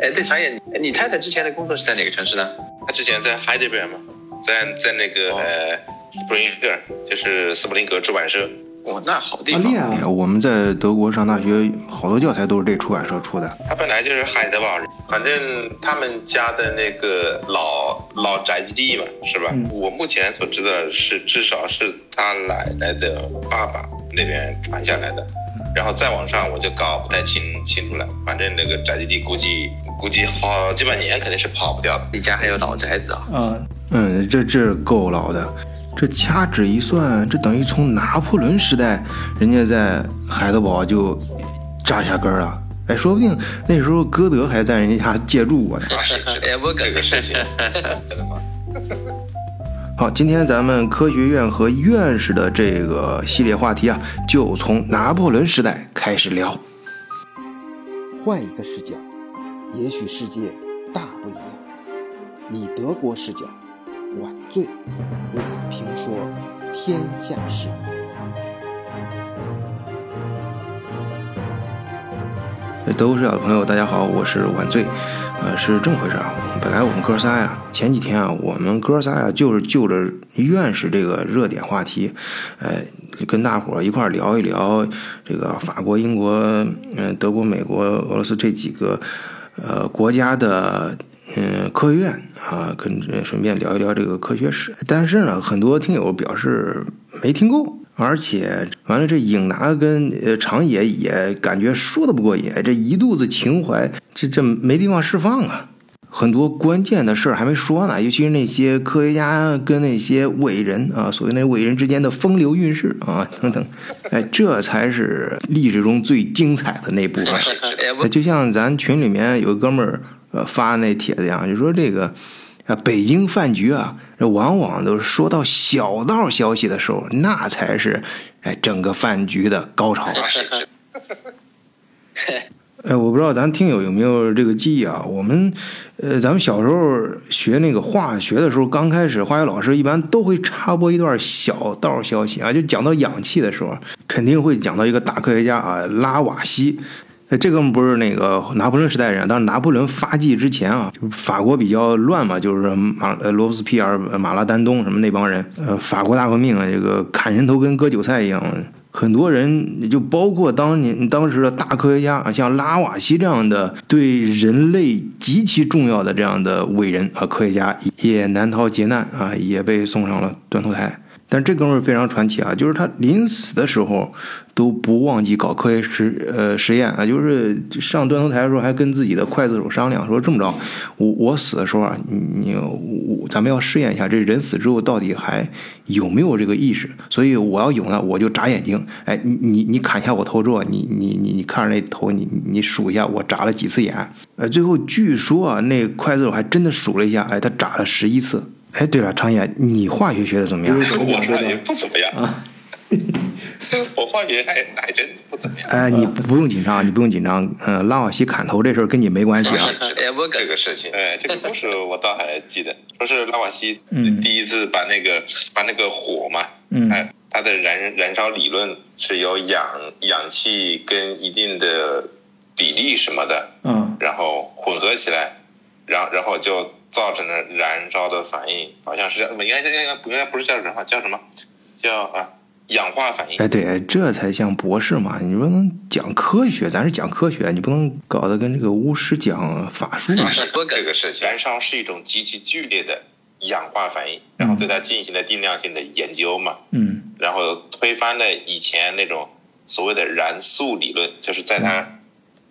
哎，对，常野，你太太之前的工作是在哪个城市呢？她之前在海德边嘛，在在那个呃斯普林格，就是斯普林格出版社。哇，那好地啊，方。厉害！我们在德国上大学，好多教材都是这出版社出的。他本来就是海德堡人，反正他们家的那个老老宅基地嘛，是吧？我目前所知道的是，至少是他奶奶的爸爸那边传下来的，然后再往上我就搞不太清清楚了。反正那个宅基地估计估计好几百年肯定是跑不掉的。你家还有老宅子啊？嗯，嗯，这这够老的。这掐指一算，这等于从拿破仑时代，人家在海德堡就扎下根儿了。哎，说不定那时候歌德还在人家家借住过呢。啊，是是哎，我这个事情，真的吗？好，今天咱们科学院和院士的这个系列话题啊，就从拿破仑时代开始聊。换一个视角，也许世界大不一样。以德国视角，晚醉为你评说天下事。德国视角的朋友，大家好，我是晚醉。呃，是这么回事啊。本来我们哥仨呀，前几天啊，我们哥仨呀，就是就着院士这个热点话题，哎，跟大伙儿一块儿聊一聊这个法国、英国、嗯、德国、美国、俄罗斯这几个呃国家的嗯科学院啊，跟顺便聊一聊这个科学史。但是呢，很多听友表示没听够。而且完了，这影拿跟呃长野也感觉说的不过瘾，这一肚子情怀，这这没地方释放啊。很多关键的事儿还没说呢，尤其是那些科学家跟那些伟人啊，所谓那伟人之间的风流韵事啊 等等，哎，这才是历史中最精彩的那部分。哎，就像咱群里面有个哥们儿呃发那帖子一样，就说这个啊北京饭局啊，这往往都是说到小道消息的时候，那才是哎整个饭局的高潮。哎，我不知道咱听友有没有这个记忆啊？我们，呃，咱们小时候学那个化学的时候，刚开始化学老师一般都会插播一段小道消息啊，就讲到氧气的时候，肯定会讲到一个大科学家啊，拉瓦锡。这个不是那个拿破仑时代人，当时拿破仑发迹之前啊，就法国比较乱嘛，就是马呃罗伯斯皮尔、马拉丹东什么那帮人，呃，法国大革命啊，这个砍人头跟割韭菜一样，很多人就包括当年当时的大科学家啊，像拉瓦锡这样的对人类极其重要的这样的伟人啊，科学家也难逃劫难啊，也被送上了断头台。但这哥们儿非常传奇啊，就是他临死的时候都不忘记搞科学实呃实验啊，就是上断头台的时候还跟自己的刽子手商量说这么着，我我死的时候啊，你你我咱们要试验一下这人死之后到底还有没有这个意识，所以我要有呢，我就眨眼睛，哎，你你你砍下我头之后，你你你你看着那头，你你数一下我眨了几次眼，呃，最后据说啊，那刽子手还真的数了一下，哎，他眨了十一次。哎，对了，常野，你化学学的怎么样？怎么我化学这个？不怎么样，啊 我化学还还真不怎么样。哎，你不不用紧张，你不用紧张。嗯、拉瓦锡砍头这事儿跟你没关系啊。哎，我这个事情，哎，这个故事我倒还记得，说是拉瓦锡嗯第一次把那个把那个火嘛，嗯哎，它的燃燃烧理论是有氧氧气跟一定的比例什么的，嗯然后混合起来，然然后就造成了燃烧的反应，好像是叫应该应该应该不是叫燃烧，叫什么？叫啊氧化反应。哎，对，这才像博士嘛！你不能讲科学，咱是讲科学，你不能搞得跟这个巫师讲法术啊。我这个事情，燃烧是一种极其剧烈的氧化反应，然后对它进行了定量性的研究嘛，嗯然后推翻了以前那种所谓的燃素理论，就是在他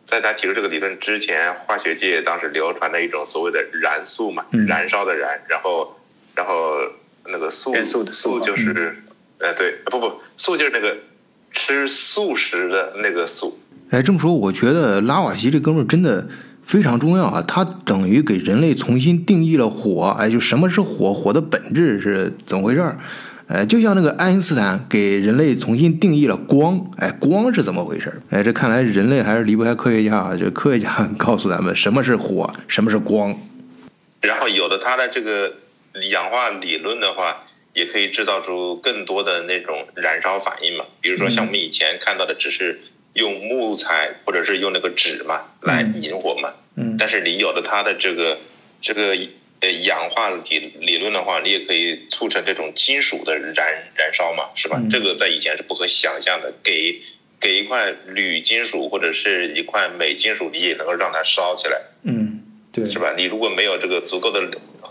在他提出这个理论之前，化学界当时流传的一种所谓的燃素嘛，嗯燃烧的燃，然后然后那个素元素的素素就是，呃对，不不素就是那个吃素食的那个素，哎，这么说，我觉得拉瓦锡这哥们儿真的非常重要啊！他等于给人类重新定义了火，哎，就什么是火，火的本质是怎么回事儿？哎，就像那个爱因斯坦给人类重新定义了光，哎，光是怎么回事儿？哎，这看来人类还是离不开科学家啊！这科学家告诉咱们什么是火，什么是光。然后有了它的这个氧化理论的话，也可以制造出更多的那种燃烧反应嘛。比如说像我们以前看到的只是用木材或者是用那个纸嘛来引火嘛。嗯。但是你有了它的这个这个呃氧化理理论的话，你也可以促成这种金属的燃燃烧嘛，是吧？这个在以前是不可想象的。给给一块铝金属或者是一块镁金属，你也能够让它烧起来。嗯，对，是吧？你如果没有这个足够的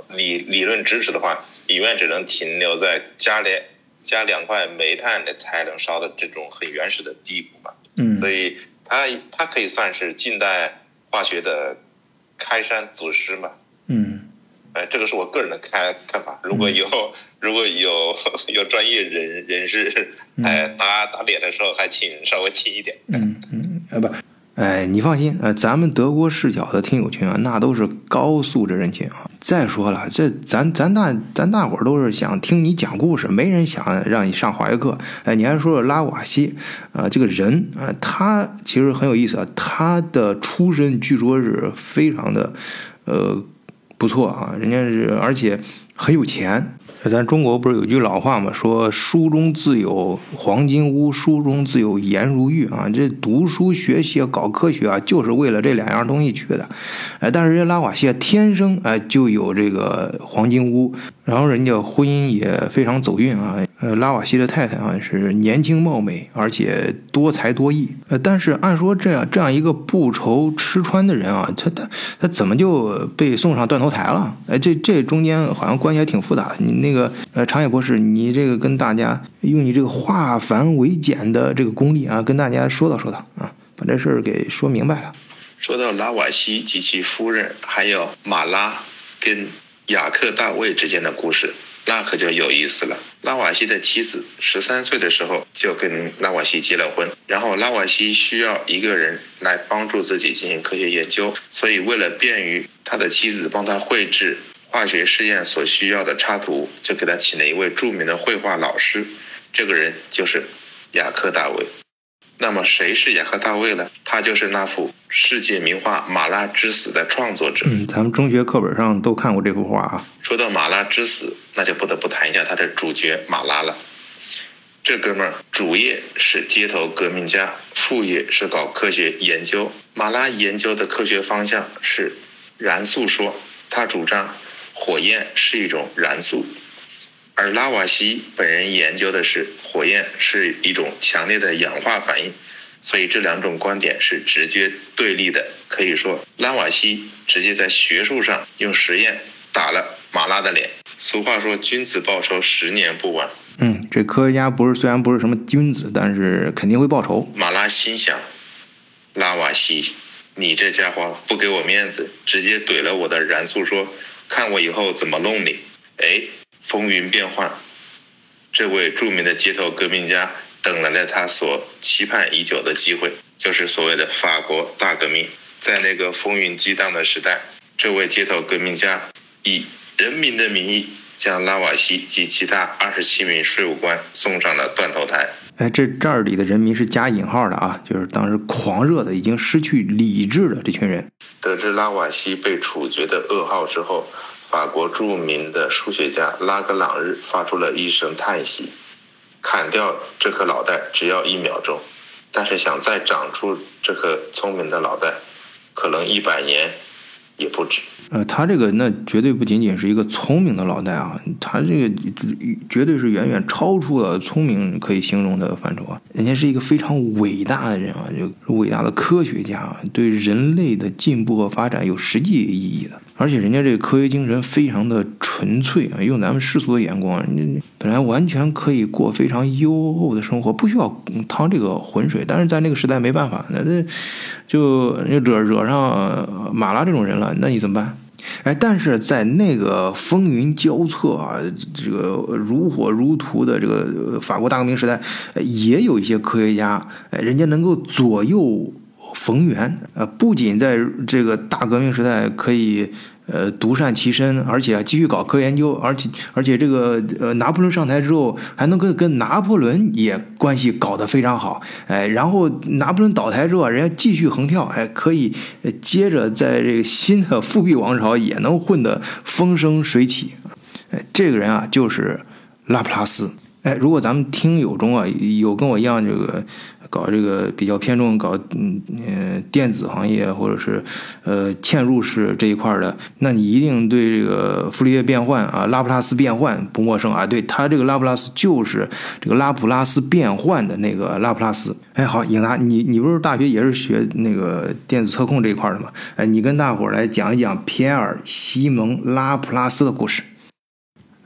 理理论知识的话，你永远只能停留在加两加两块煤炭的才能烧的这种很原始的地步嘛。嗯，所以它它可以算是近代化学的开山祖师嘛。嗯，哎，这个是我个人的看看法。如果有如果有有专业人人士 哎打打脸的时候，还请稍微轻一点。嗯嗯，呃不。哎，你放心，呃，咱们德国视角的听友群啊，那都是高素质人群啊。再说了，这咱咱大咱大伙儿都是想听你讲故事，没人想让你上化学课。哎，你还说说拉瓦锡啊，这个人啊，他其实很有意思啊，他的出身据说是非常的，呃，不错啊，人家是而且很有钱。咱中国不是有句老话嘛？说书中自有黄金屋，书中自有颜如玉啊！这读书学习搞科学啊，就是为了这两样东西去的。哎，但是人家拉瓦锡天生哎就有这个黄金屋，然后人家婚姻也非常走运啊。呃，拉瓦锡的太太啊是年轻貌美，而且多才多艺。呃，但是按说这样这样一个不愁吃穿的人啊，他他他怎么就被送上断头台了？哎，这这中间好像关系还挺复杂。你那个呃，长野博士，你这个跟大家用你这个化繁为简的这个功力啊，跟大家说道说道啊，把这事儿给说明白了。说到拉瓦锡及其夫人，还有马拉跟雅克大卫之间的故事。那可就有意思了。拉瓦锡的妻子十三岁的时候就跟拉瓦锡结了婚，然后拉瓦锡需要一个人来帮助自己进行科学研究，所以为了便于他的妻子帮他绘制化学试验所需要的插图，就给他请了一位著名的绘画老师，这个人就是雅克大卫。那么谁是雅克大卫呢？他就是那幅世界名画《马拉之死》的创作者。嗯，咱们中学课本上都看过这幅画啊。说到马拉之死，那就不得不谈一下他的主角马拉了。这哥们儿主业是街头革命家，副业是搞科学研究。马拉研究的科学方向是燃素说，他主张火焰是一种燃素。而拉瓦锡本人研究的是火焰是一种强烈的氧化反应，所以这两种观点是直接对立的。可以说，拉瓦锡直接在学术上用实验打了马拉的脸。俗话说：“君子报仇，十年不晚。”嗯，这科学家不是虽然不是什么君子，但是肯定会报仇。马拉心想：拉瓦锡，你这家伙不给我面子，直接怼了我的燃素说，看我以后怎么弄你！哎。风云变幻，这位著名的街头革命家等来了他所期盼已久的机会，就是所谓的法国大革命。在那个风云激荡的时代，这位街头革命家以人民的名义将拉瓦锡及其他二十七名税务官送上了断头台。哎，这这儿里的人民是加引号的啊，就是当时狂热的、已经失去理智的这群人。得知拉瓦锡被处决的噩耗之后。法国著名的数学家拉格朗日发出了一声叹息：“砍掉这颗脑袋只要一秒钟，但是想再长出这颗聪明的脑袋，可能一百年也不止。”呃，他这个那绝对不仅仅是一个聪明的脑袋啊，他这个绝对是远远超出了聪明可以形容的范畴啊。人家是一个非常伟大的人啊，就伟大的科学家，对人类的进步和发展有实际意义的。而且人家这个科学精神非常的纯粹啊，用咱们世俗的眼光，人本来完全可以过非常优厚的生活，不需要趟这个浑水。但是在那个时代没办法，那那就惹惹上马拉这种人了，那你怎么办？哎，但是在那个风云交错啊，这个如火如荼的这个法国大革命时代，也有一些科学家，哎，人家能够左右。逢源，呃，不仅在这个大革命时代可以，呃，独善其身，而且继续搞科研究，而且而且这个呃，拿破仑上台之后，还能跟跟拿破仑也关系搞得非常好，哎，然后拿破仑倒台之后，人家继续横跳，哎，可以接着在这个新的复辟王朝也能混得风生水起，哎，这个人啊，就是拉普拉斯。哎，如果咱们听友中啊有跟我一样这个搞这个比较偏重搞嗯呃电子行业或者是呃嵌入式这一块的，那你一定对这个傅立叶变换啊拉普拉斯变换不陌生啊。对，它这个拉普拉斯就是这个拉普拉斯变换的那个拉普拉斯。哎，好，颖达，你你不是大学也是学那个电子测控这一块的吗？哎，你跟大伙儿来讲一讲皮埃尔·西蒙·拉普拉斯的故事。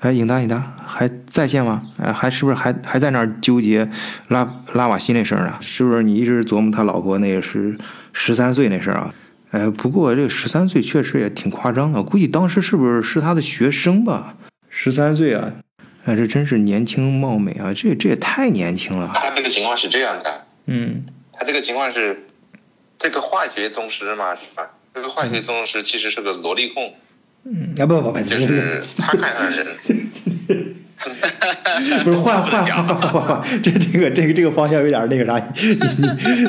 哎，颖达，颖达还在线吗？哎，还是不是还还在那儿纠结拉拉瓦西那事儿呢？是不是你一直琢磨他老婆那个是十三岁那事儿啊？哎，不过这十三岁确实也挺夸张的，估计当时是不是是他的学生吧？十三岁啊，哎，这真是年轻貌美啊！这这也太年轻了。他这个情况是这样的，嗯，他这个情况是这个化学宗师嘛，是吧？这个化学宗师其实是个萝莉控。嗯，啊不不不，就是他看上人，不是换换换换换换，这这个这个这个方向有点那个啥，你你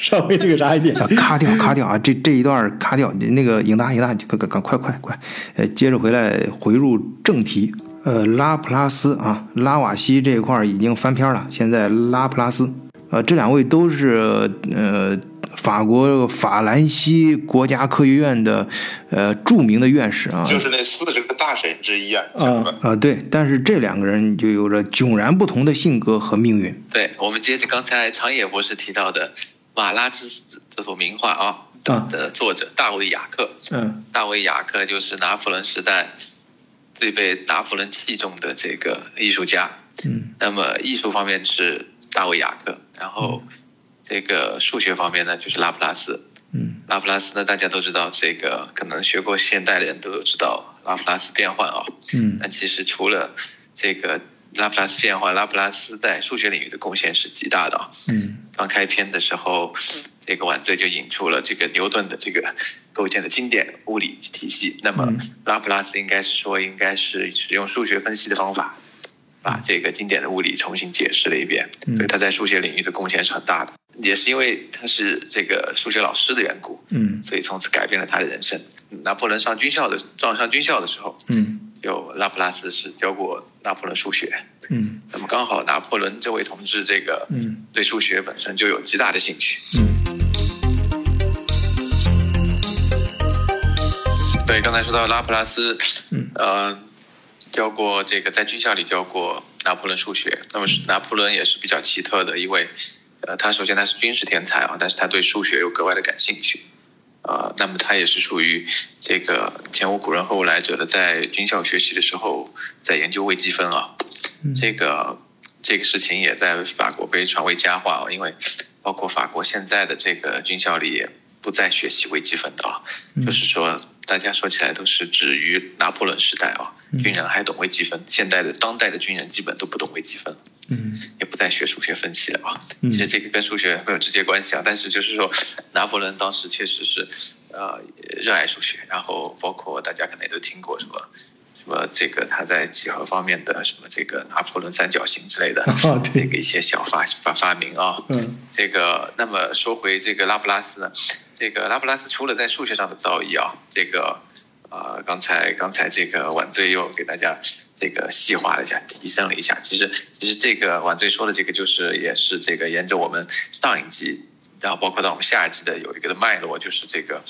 稍微那个啥一点，卡掉卡掉啊，这这一段卡掉，那个影达影达，赶赶赶快快快，呃，接着回来回入正题，呃，拉普拉斯啊，拉瓦锡这一块已经翻篇了，现在拉普拉斯，呃，这两位都是呃。法国法兰西国家科学院的呃著名的院士啊，就是那四十个大神之一啊。啊啊，对，但是这两个人就有着迥然不同的性格和命运。对，我们接着刚才长野博士提到的《马拉之子》这幅名画啊的作者大卫雅克。嗯，大卫雅克就是拿破仑时代最被拿破仑器重的这个艺术家。嗯，那么艺术方面是大卫雅克，然后。这个数学方面呢，就是拉普拉斯。嗯，拉普拉斯呢，大家都知道，这个可能学过现代的人都知道拉普拉斯变换啊。嗯，但其实除了这个拉普拉斯变换，拉普拉斯在数学领域的贡献是极大的啊。嗯，刚开篇的时候，这个晚醉就引出了这个牛顿的这个构建的经典物理体系。那么拉普拉斯应该是说，应该是使用数学分析的方法。把这个经典的物理重新解释了一遍，所以他在数学领域的贡献是很大的。也是因为他是这个数学老师的缘故，嗯，所以从此改变了他的人生。拿破仑上军校的，上上军校的时候，嗯，有拉普拉斯是教过拿破仑数学，嗯，那么刚好拿破仑这位同志这个，嗯，对数学本身就有极大的兴趣，嗯，对，刚才说到拉普拉斯，嗯，呃。教过这个在军校里教过拿破仑数学，那么拿破仑也是比较奇特的一位，呃，他首先他是军事天才啊，但是他对数学又格外的感兴趣，啊，那么他也是属于这个前无古人后无来者的，在军校学习的时候在研究微积分啊，这个这个事情也在法国被传为佳话啊，因为包括法国现在的这个军校里。不再学习微积分的啊，就是说，大家说起来都是止于拿破仑时代啊，军人还懂微积分，现代的当代的军人基本都不懂微积分，嗯，也不再学数学分析了啊。其实这个跟数学没有直接关系啊，但是就是说，拿破仑当时确实是，呃，热爱数学，然后包括大家可能也都听过什么。什么这个他在几何方面的什么这个拿破仑三角形之类的，这个一些小发发发明啊，嗯，这个那么说回这个拉普拉斯呢，这个拉普拉斯除了在数学上的造诣啊，这个啊刚才刚才这个晚醉又给大家这个细化了一下，提升了一下，其实其实这个晚醉说的这个就是也是这个沿着我们上一季，然后包括到我们下一季的有一个的脉络，就是这个。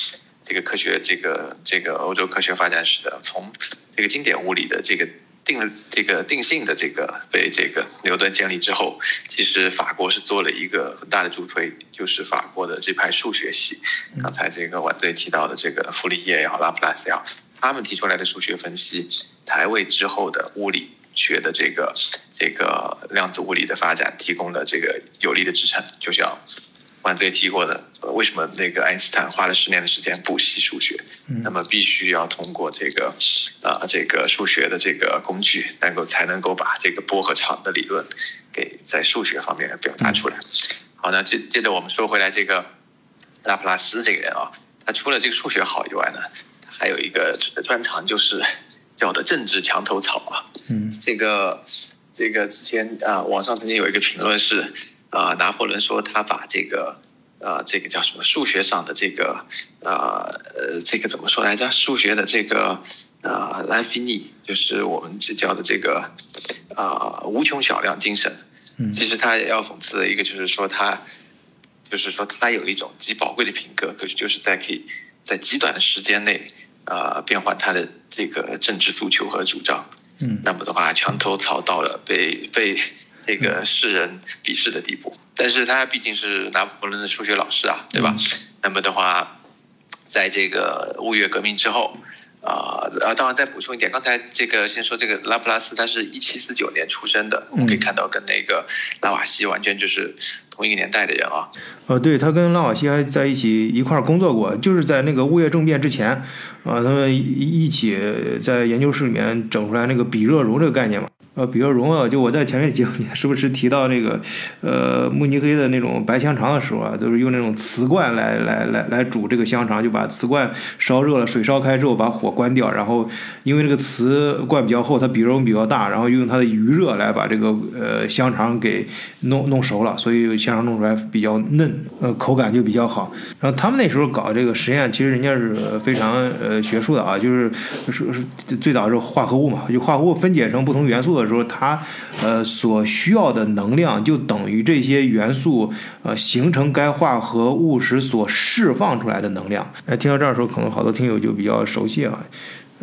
这个科学，这个这个欧洲科学发展史的，从这个经典物理的这个定这个定性的这个被这个牛顿建立之后，其实法国是做了一个很大的助推，就是法国的这派数学系。刚才这个晚队提到的这个傅立叶也好，拉普拉斯也好，他们提出来的数学分析，才为之后的物理学的这个这个量子物理的发展提供了这个有力的支撑。就像。晚子也提过的，为什么那个爱因斯坦花了十年的时间补习数学？那么必须要通过这个，啊，这个数学的这个工具，能够才能够把这个波和场的理论给在数学方面表达出来。好，那接接着我们说回来，这个拉普拉斯这个人啊，他除了这个数学好以外呢，还有一个专长就是叫的政治墙头草啊。嗯，这个这个之前啊，网上曾经有一个评论是。啊，拿破仑说他把这个，呃，这个叫什么数学上的这个，呃，呃，这个怎么说来着？数学的这个，呃，兰菲尼，就是我们这叫的这个，啊，无穷小量精神，其实他要讽刺的一个就是说他，就是说他有一种极宝贵的品格，可是就是在可以在极短的时间内，呃，变换他的这个政治诉求和主张。嗯，那么的话，墙头草到了被被这个世人鄙视的地步。但是他毕竟是拿破仑的数学老师啊，对吧？那么的话，在这个五月革命之后。啊啊！当然，再补充一点，刚才这个先说这个拉普拉斯，他是一七四九年出生的，我们可以看到跟那个拉瓦锡完全就是同一个年代的人啊。呃，对他跟拉瓦锡还在一起一块儿工作过，就是在那个物业政变之前，啊，他们一起在研究室里面整出来那个比热容这个概念嘛。呃，比热容啊，就我在前面节目里是不是提到那个，呃，慕尼黑的那种白香肠的时候啊，都是用那种瓷罐来来来来煮这个香肠，就把瓷罐烧热了，水烧开之后把火关掉，然后因为这个瓷罐比较厚，它比热容比较大，然后用它的余热来把这个呃香肠给弄弄熟了，所以香肠弄出来比较嫩，呃，口感就比较好。然后他们那时候搞这个实验，其实人家是非常呃学术的啊，就是是是最早是化合物嘛，就化合物分解成不同元素的。的时候，它呃所需要的能量就等于这些元素呃形成该化合物时所释放出来的能量。哎，听到这儿的时候，可能好多听友就比较熟悉啊，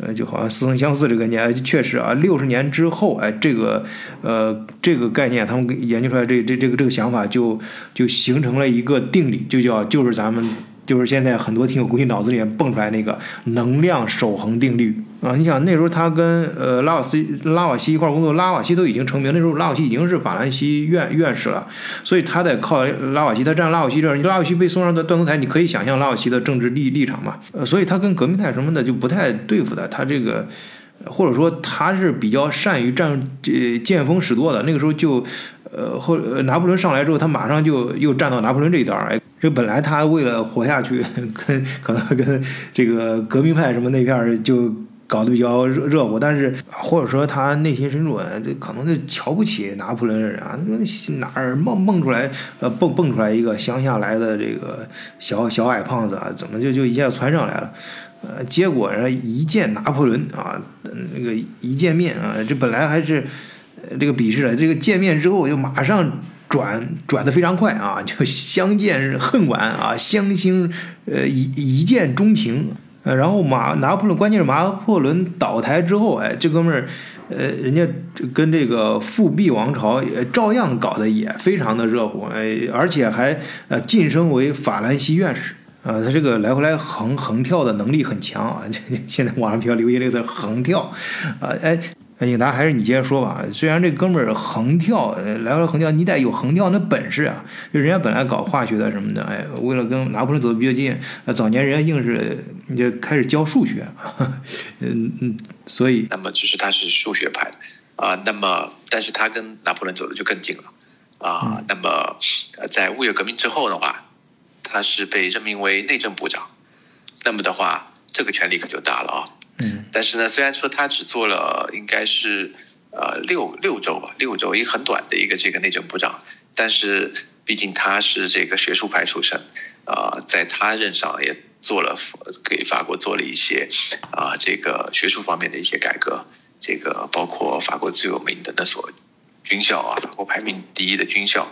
呃，就好像似曾相似这个概念，确实啊，六十年之后，哎，这个呃这个概念，他们研究出来这这这个这个想法就就形成了一个定理，就叫就是咱们。就是现在很多听友估计脑子里面蹦出来那个能量守恒定律啊！你想那时候他跟呃拉瓦斯拉瓦锡一块工作，拉瓦锡都已经成名，那时候拉瓦锡已经是法兰西院院士了，所以他得靠拉瓦锡，他站拉瓦锡这儿，你拉瓦锡被送上断断头台，你可以想象拉瓦锡的政治立立场嘛？呃，所以他跟革命派什么的就不太对付的，他这个或者说他是比较善于占呃见风使舵的，那个时候就呃后拿破仑上来之后，他马上就又站到拿破仑这一端哎。这本来他为了活下去，跟可能跟这个革命派什么那片儿就搞得比较热热乎，但是或者说他内心深处可能就瞧不起拿破仑的人啊，说哪儿蹦蹦出来呃蹦蹦出来一个乡下来的这个小小矮胖子啊，怎么就就一下窜上来了？呃，结果呢一见拿破仑啊，那个一见面啊，这本来还是这个鄙视的，这个见面之后就马上。转转的非常快啊，就相见恨晚啊，相心呃一一见钟情，呃，然后马拿破仑，关键是拿破仑倒台之后，哎，这哥们儿，呃，人家跟这个复辟王朝也照样搞得也非常的热乎，哎，而且还呃晋升为法兰西院士啊，他这个来回来横横跳的能力很强啊，现在网上比较流行这个词横跳，啊，哎。永达还是你接着说吧。虽然这哥们儿横跳，来回横跳，你得有横跳那本事啊。就人家本来搞化学的什么的，哎，为了跟拿破仑走的比较近，早年人家硬是就开始教数学，嗯嗯，所以那么就是他是数学派啊。那么，但是他跟拿破仑走的就更近了啊。那么，在五月革命之后的话，他是被任命为内政部长。那么的话，这个权力可就大了啊。嗯，但是呢，虽然说他只做了应该是呃六六周吧，六周一个很短的一个这个内政部长，但是毕竟他是这个学术派出身，啊，在他任上也做了给法国做了一些啊这个学术方面的一些改革，这个包括法国最有名的那所军校啊，法国排名第一的军校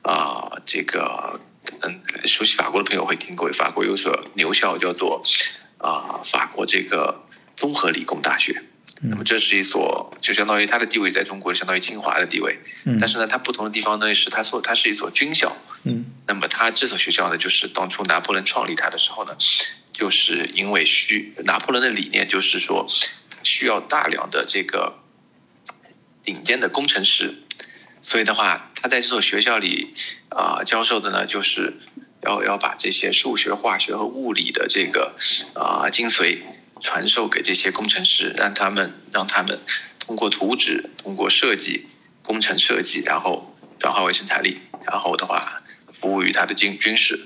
啊，这个嗯，熟悉法国的朋友会听过，法国有所牛校叫做啊法国这个。综合理工大学，那么这是一所，就相当于它的地位在中国相当于清华的地位，但是呢，它不同的地方呢是它所它是一所军校，嗯，那么它这所学校呢，就是当初拿破仑创立它的时候呢，就是因为需拿破仑的理念就是说需要大量的这个顶尖的工程师，所以的话，他在这所学校里啊教授的呢，就是要要把这些数学、化学和物理的这个啊精髓。传授给这些工程师，让他们让他们通过图纸、通过设计、工程设计，然后转化为生产力，然后的话服务于他的军军事。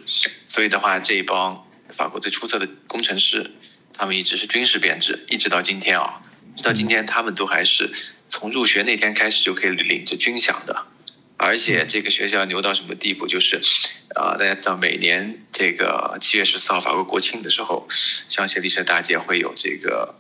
所以的话，这一帮法国最出色的工程师，他们一直是军事编制，一直到今天啊，直到今天他们都还是从入学那天开始就可以领着军饷的。而且这个学校牛到什么地步？就是，啊，大家知道每年这个七月十四号法国国庆的时候，香榭丽舍大街会有这个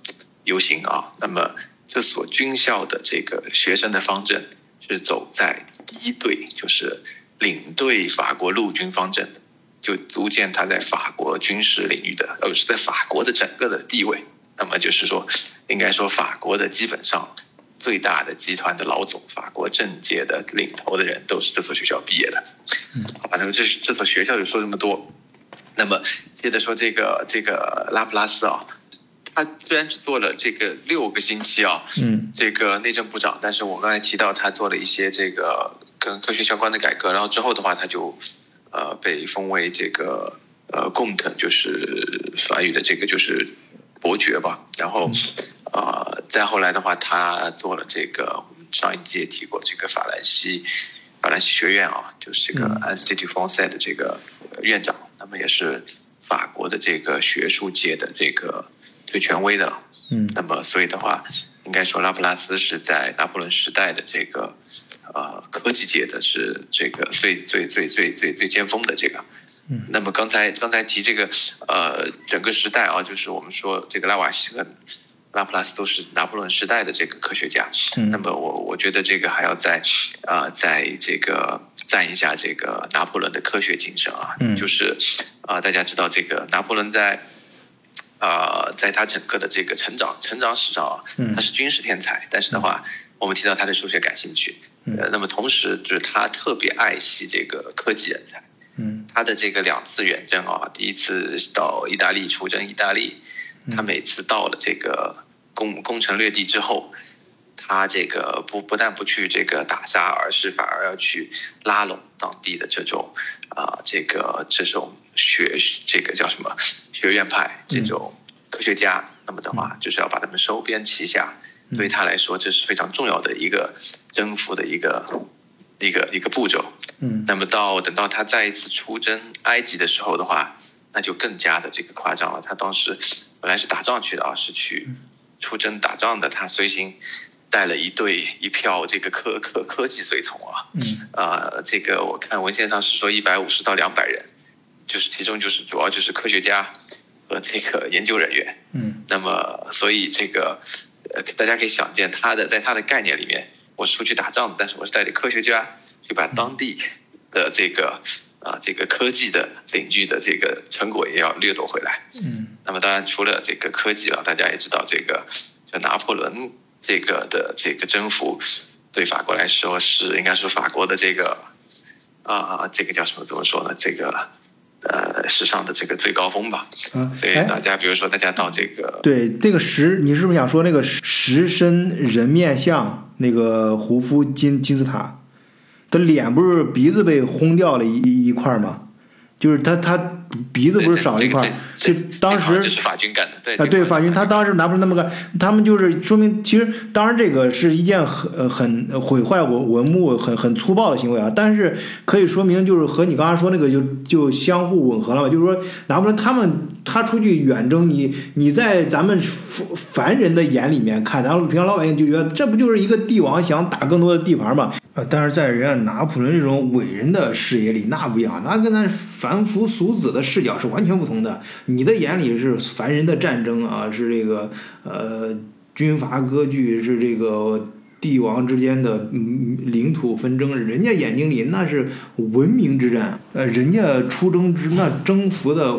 游行啊。那么这所军校的这个学生的方阵是走在第一队，就是领队法国陆军方阵，就足见他在法国军事领域的，呃，是在法国的整个的地位。那么就是说，应该说法国的基本上最大的集团的老总，法国政界的领头的人都是这所学校毕业的。嗯，好吧，那么这这所学校就说这么多。那么接着说这个这个拉普拉斯啊，他虽然只做了这个六个星期啊，嗯，这个内政部长，但是我刚才提到他做了一些这个跟科学相关的改革，然后之后的话他就呃被封为这个呃贡特，就是法语的这个就是伯爵吧，然后呃再后来的话他做了这个我们上一届提过这个法兰西法兰西学院啊，就是这个 Institut Français 的这个院长。那么也是法国的这个学术界的这个最权威的了。嗯。那么所以的话，应该说拉普拉斯是在拿破仑时代的这个呃科技界的是这个最最最最最最尖峰的这个。嗯。那么刚才刚才提这个呃整个时代啊，就是我们说这个拉瓦锡和拉普拉斯都是拿破仑时代的这个科学家。嗯。那么我我觉得这个还要再啊在这个。赞一下这个拿破仑的科学精神啊，就是啊，大家知道这个拿破仑在啊，在他整个的这个成长成长史上啊，他是军事天才，但是的话，我们提到他对数学感兴趣，呃，那么同时就是他特别爱惜这个科技人才，嗯，他的这个两次远征啊，第一次到意大利出征意大利，他每次到了这个攻攻城略地之后。他这个不不但不去这个打杀，而是反而要去拉拢当地的这种啊，这个这种学这个叫什么学院派这种科学家。那么的话，就是要把他们收编旗下。对他来说，这是非常重要的一个征服的一个一个一个步骤。嗯。那么到等到他再一次出征埃及的时候的话，那就更加的这个夸张了。他当时本来是打仗去的啊，是去出征打仗的。他随行。带了一队一票这个科科科技随从啊，嗯，啊，这个我看文献上是说一百五十到两百人，就是其中就是主要就是科学家和这个研究人员，嗯，那么所以这个呃大家可以想见他的在他的概念里面，我是出去打仗的，但是我是带着科学家去把当地的这个啊这个科技的领域的这个成果也要掠夺回来，嗯，那么当然除了这个科技了，大家也知道这个就拿破仑。这个的这个征服，对法国来说是应该说法国的这个啊，这个叫什么？怎么说呢？这个呃，时尚的这个最高峰吧。嗯，所以大家比如说大家到这个对这个石，你是不是想说那个石身人面像那个胡夫金金字塔的脸不是鼻子被轰掉了一一块吗？就是他他。鼻子不是少一块，就当时是法军干的，对啊，对法军，他当时拿不出那么个，他们就是说明，其实当然这个是一件很很毁坏文文物、很很粗暴的行为啊，但是可以说明就是和你刚刚说那个就就相互吻合了嘛，就是说拿不出他们他出去远征，你你在咱们凡人的眼里面看，咱们平常老百姓就觉得这不就是一个帝王想打更多的地盘嘛。呃，但是在人家拿破仑这种伟人的视野里，那不一样，那跟咱凡夫俗子的视角是完全不同的。你的眼里是凡人的战争啊，是这个呃军阀割据，是这个帝王之间的领土纷争。人家眼睛里那是文明之战，呃，人家出征之那征服的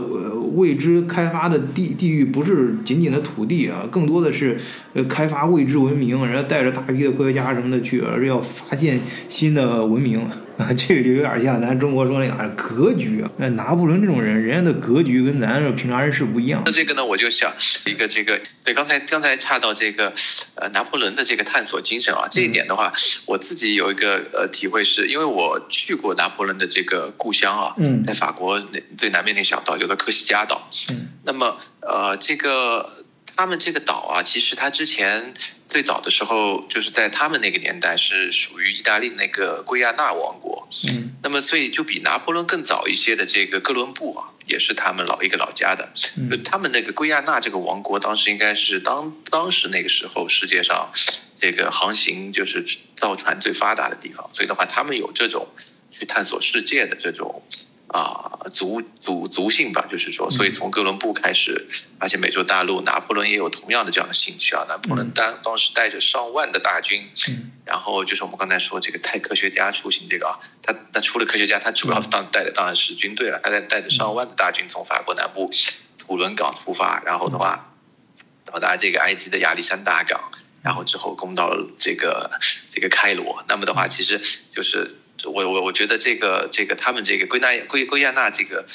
未知开发的地地域，不是仅仅的土地啊，更多的是。呃，开发未知文明，人家带着大批的科学家什么的去，而是要发现新的文明啊，这个就有点像咱中国说那啥格局啊。拿破仑这种人，人家的格局跟咱这平常人是不一样。那这个呢，我就想一个这个，对，刚才刚才差到这个，呃，拿破仑的这个探索精神啊，这一点的话，我自己有一个呃体会，是因为我去过拿破仑的这个故乡啊，嗯，在法国那最南面那小岛，叫做科西嘉岛，嗯，那么呃这个。他们这个岛啊，其实它之前最早的时候，就是在他们那个年代是属于意大利那个圭亚那王国。嗯，那么所以就比拿破仑更早一些的这个哥伦布啊，也是他们老一个老家的。嗯，他们那个圭亚那这个王国，当时应该是当当时那个时候世界上这个航行就是造船最发达的地方，所以的话，他们有这种去探索世界的这种啊族族族性吧，就是说，所以从哥伦布开始，发现美洲大陆，拿破仑也有同样的这样的兴趣啊。拿破仑当当时带着上万的大军，然后就是我们刚才说这个带科学家出行这个啊，他他除了科学家，他主要当带的当然是军队了，他在带着上万的大军从法国南部土伦港出发，然后的话到达这个埃及的亚历山大港。然后之后攻到了这个这个开罗，那么的话，其实就是我我我觉得这个这个他们这个圭纳圭圭亚那这个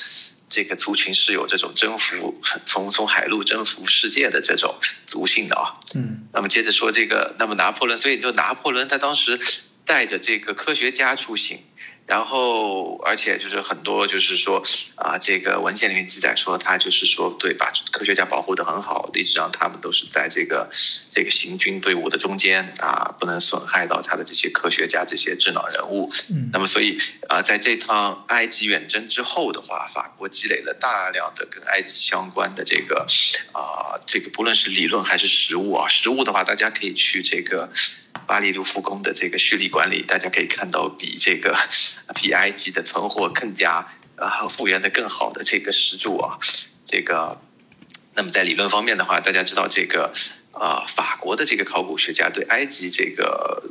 这个族群是有这种征服从从海陆征服世界的这种族性的啊。嗯。那么接着说这个，那么拿破仑，所以就拿破仑他当时带着这个科学家出行。然后，而且就是很多，就是说啊，这个文献里面记载说，他就是说，对，把科学家保护的很好，一直让他们都是在这个这个行军队伍的中间啊，不能损害到他的这些科学家这些智囊人物。嗯。那么，所以啊，在这趟埃及远征之后的话，法国积累了大量的跟埃及相关的这个啊，这个不论是理论还是实物啊，实物的话，大家可以去这个。巴黎卢浮宫的这个蓄力管理，大家可以看到比这个 比埃及的存货更加啊复原的更好的这个石柱啊，这个，那么在理论方面的话，大家知道这个啊法国的这个考古学家对埃及这个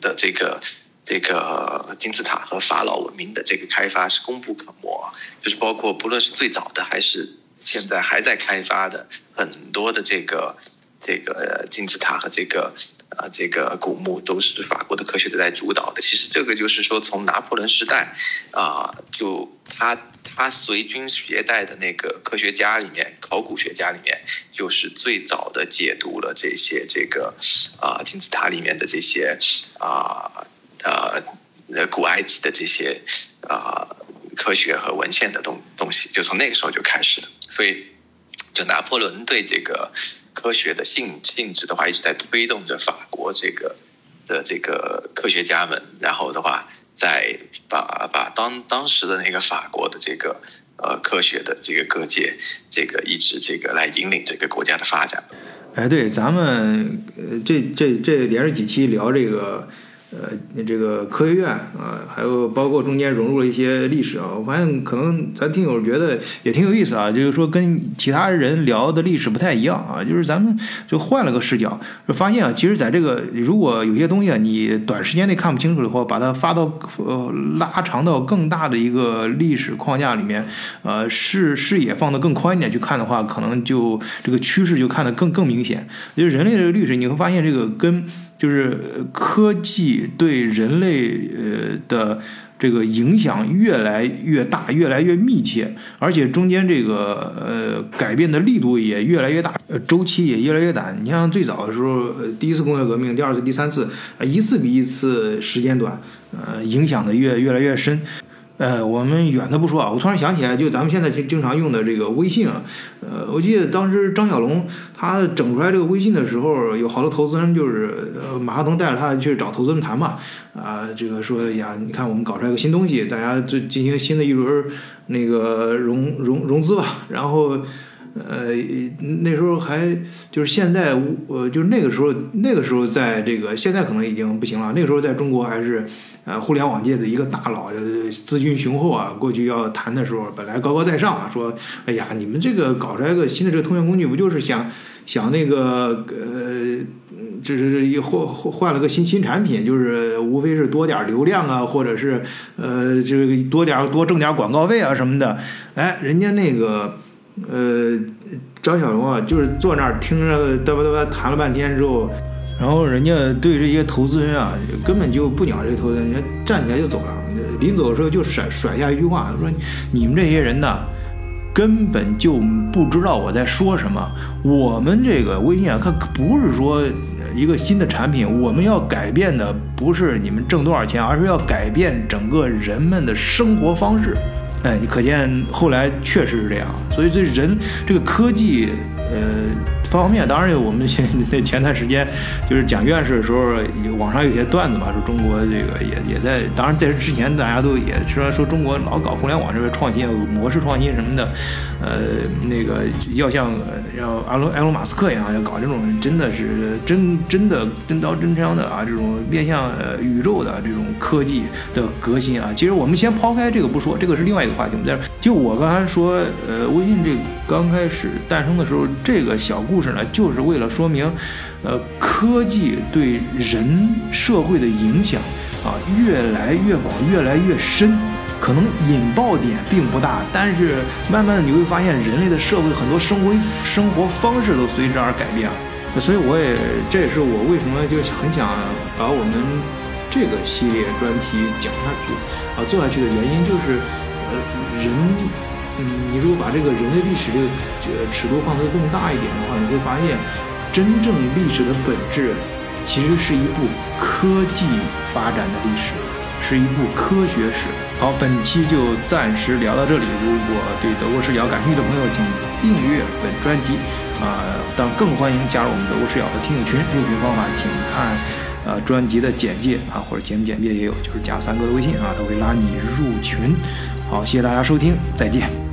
的这个这个金字塔和法老文明的这个开发是功不可没，就是包括不论是最早的还是现在还在开发的很多的这个这个金字塔和这个。啊，这个古墓都是法国的科学家在主导的。其实这个就是说，从拿破仑时代，啊，就他他随军携带的那个科学家里面，考古学家里面，就是最早的解读了这些这个啊金字塔里面的这些啊呃古埃及的这些啊科学和文献的东东西，就从那个时候就开始了。所以，就拿破仑对这个。科学的性性质的话，一直在推动着法国这个的这个科学家们，然后的话，在把把当当时的那个法国的这个呃科学的这个各界，这个一直这个来引领这个国家的发展。哎，对，咱们呃这这这连着几期聊这个。呃，这个科学院啊，还有包括中间融入了一些历史啊，我发现可能咱听友觉得也挺有意思啊，就是说跟其他人聊的历史不太一样啊，就是咱们就换了个视角，就发现啊，其实在这个如果有些东西啊，你短时间内看不清楚的话，把它发到呃拉长到更大的一个历史框架里面，呃视视野放得更宽一点去看的话，可能就这个趋势就看得更更明显。就是人类的历史，你会发现这个跟。就是科技对人类呃的这个影响越来越大，越来越密切，而且中间这个呃改变的力度也越来越大，周期也越来越短。你像最早的时候，第一次工业革命，第二次、第三次，一次比一次时间短，呃，影响的越越来越深。呃，我们远的不说啊，我突然想起来，就咱们现在经经常用的这个微信啊，呃，我记得当时张小龙他整出来这个微信的时候，有好多投资人就是呃马化腾带着他去找投资人谈嘛，啊，这个说呀，你看我们搞出来个新东西，大家就进行新的一轮那个融融融资吧，然后呃那时候还就是现在呃就是那个时候那个时候在这个现在可能已经不行了，那个时候在中国还是。呃，互联网界的一个大佬，资金雄厚啊，过去要谈的时候，本来高高在上啊，说，哎呀，你们这个搞出来个新的这个通讯工具，不就是想想那个呃，这是一换换了个新新产品，就是无非是多点流量啊，或者是呃，这个多点多挣点广告费啊什么的。哎，人家那个呃，张小龙啊，就是坐那儿听着嘚吧嘚吧谈了半天之后。然后人家对这些投资人啊，根本就不鸟这些投资人，人家站起来就走了。临走的时候就甩甩下一句话，说：“你们这些人呢，根本就不知道我在说什么。我们这个微信啊，可不是说一个新的产品，我们要改变的不是你们挣多少钱，而是要改变整个人们的生活方式。哎，你可见后来确实是这样。所以这人这个科技，呃。”方方面面，当然有我们前前段时间就是讲院士的时候，网上有些段子嘛，说中国这个也也在，当然在这之前大家都也虽然说中国老搞互联网这个创新模式创新什么的，呃，那个要像要埃隆埃隆马斯克一样，要搞这种真的是真真的真刀真枪的啊，这种面向呃宇宙的这种科技的革新啊。其实我们先抛开这个不说，这个是另外一个话题。我们在就我刚才说，呃，微信这刚开始诞生的时候，这个小故事呢，就是为了说明，呃，科技对人社会的影响啊，越来越广，越来越深。可能引爆点并不大，但是慢慢的你会发现，人类的社会很多生活生活方式都随之而改变了。所以我也这也是我为什么就很想把我们这个系列专题讲下去啊做下去的原因，就是呃人，嗯，你如果把这个人类历史这个尺度放得更大一点的话，你会发现，真正历史的本质其实是一部科技发展的历史，是一部科学史。好，本期就暂时聊到这里。如果对德国视角感兴趣的朋友，请订阅本专辑啊！但更欢迎加入我们德国视角的听友群。入群方法，请看呃专辑的简介啊，或者节目简介也有，就是加三哥的微信啊，他会拉你入群。好，谢谢大家收听，再见。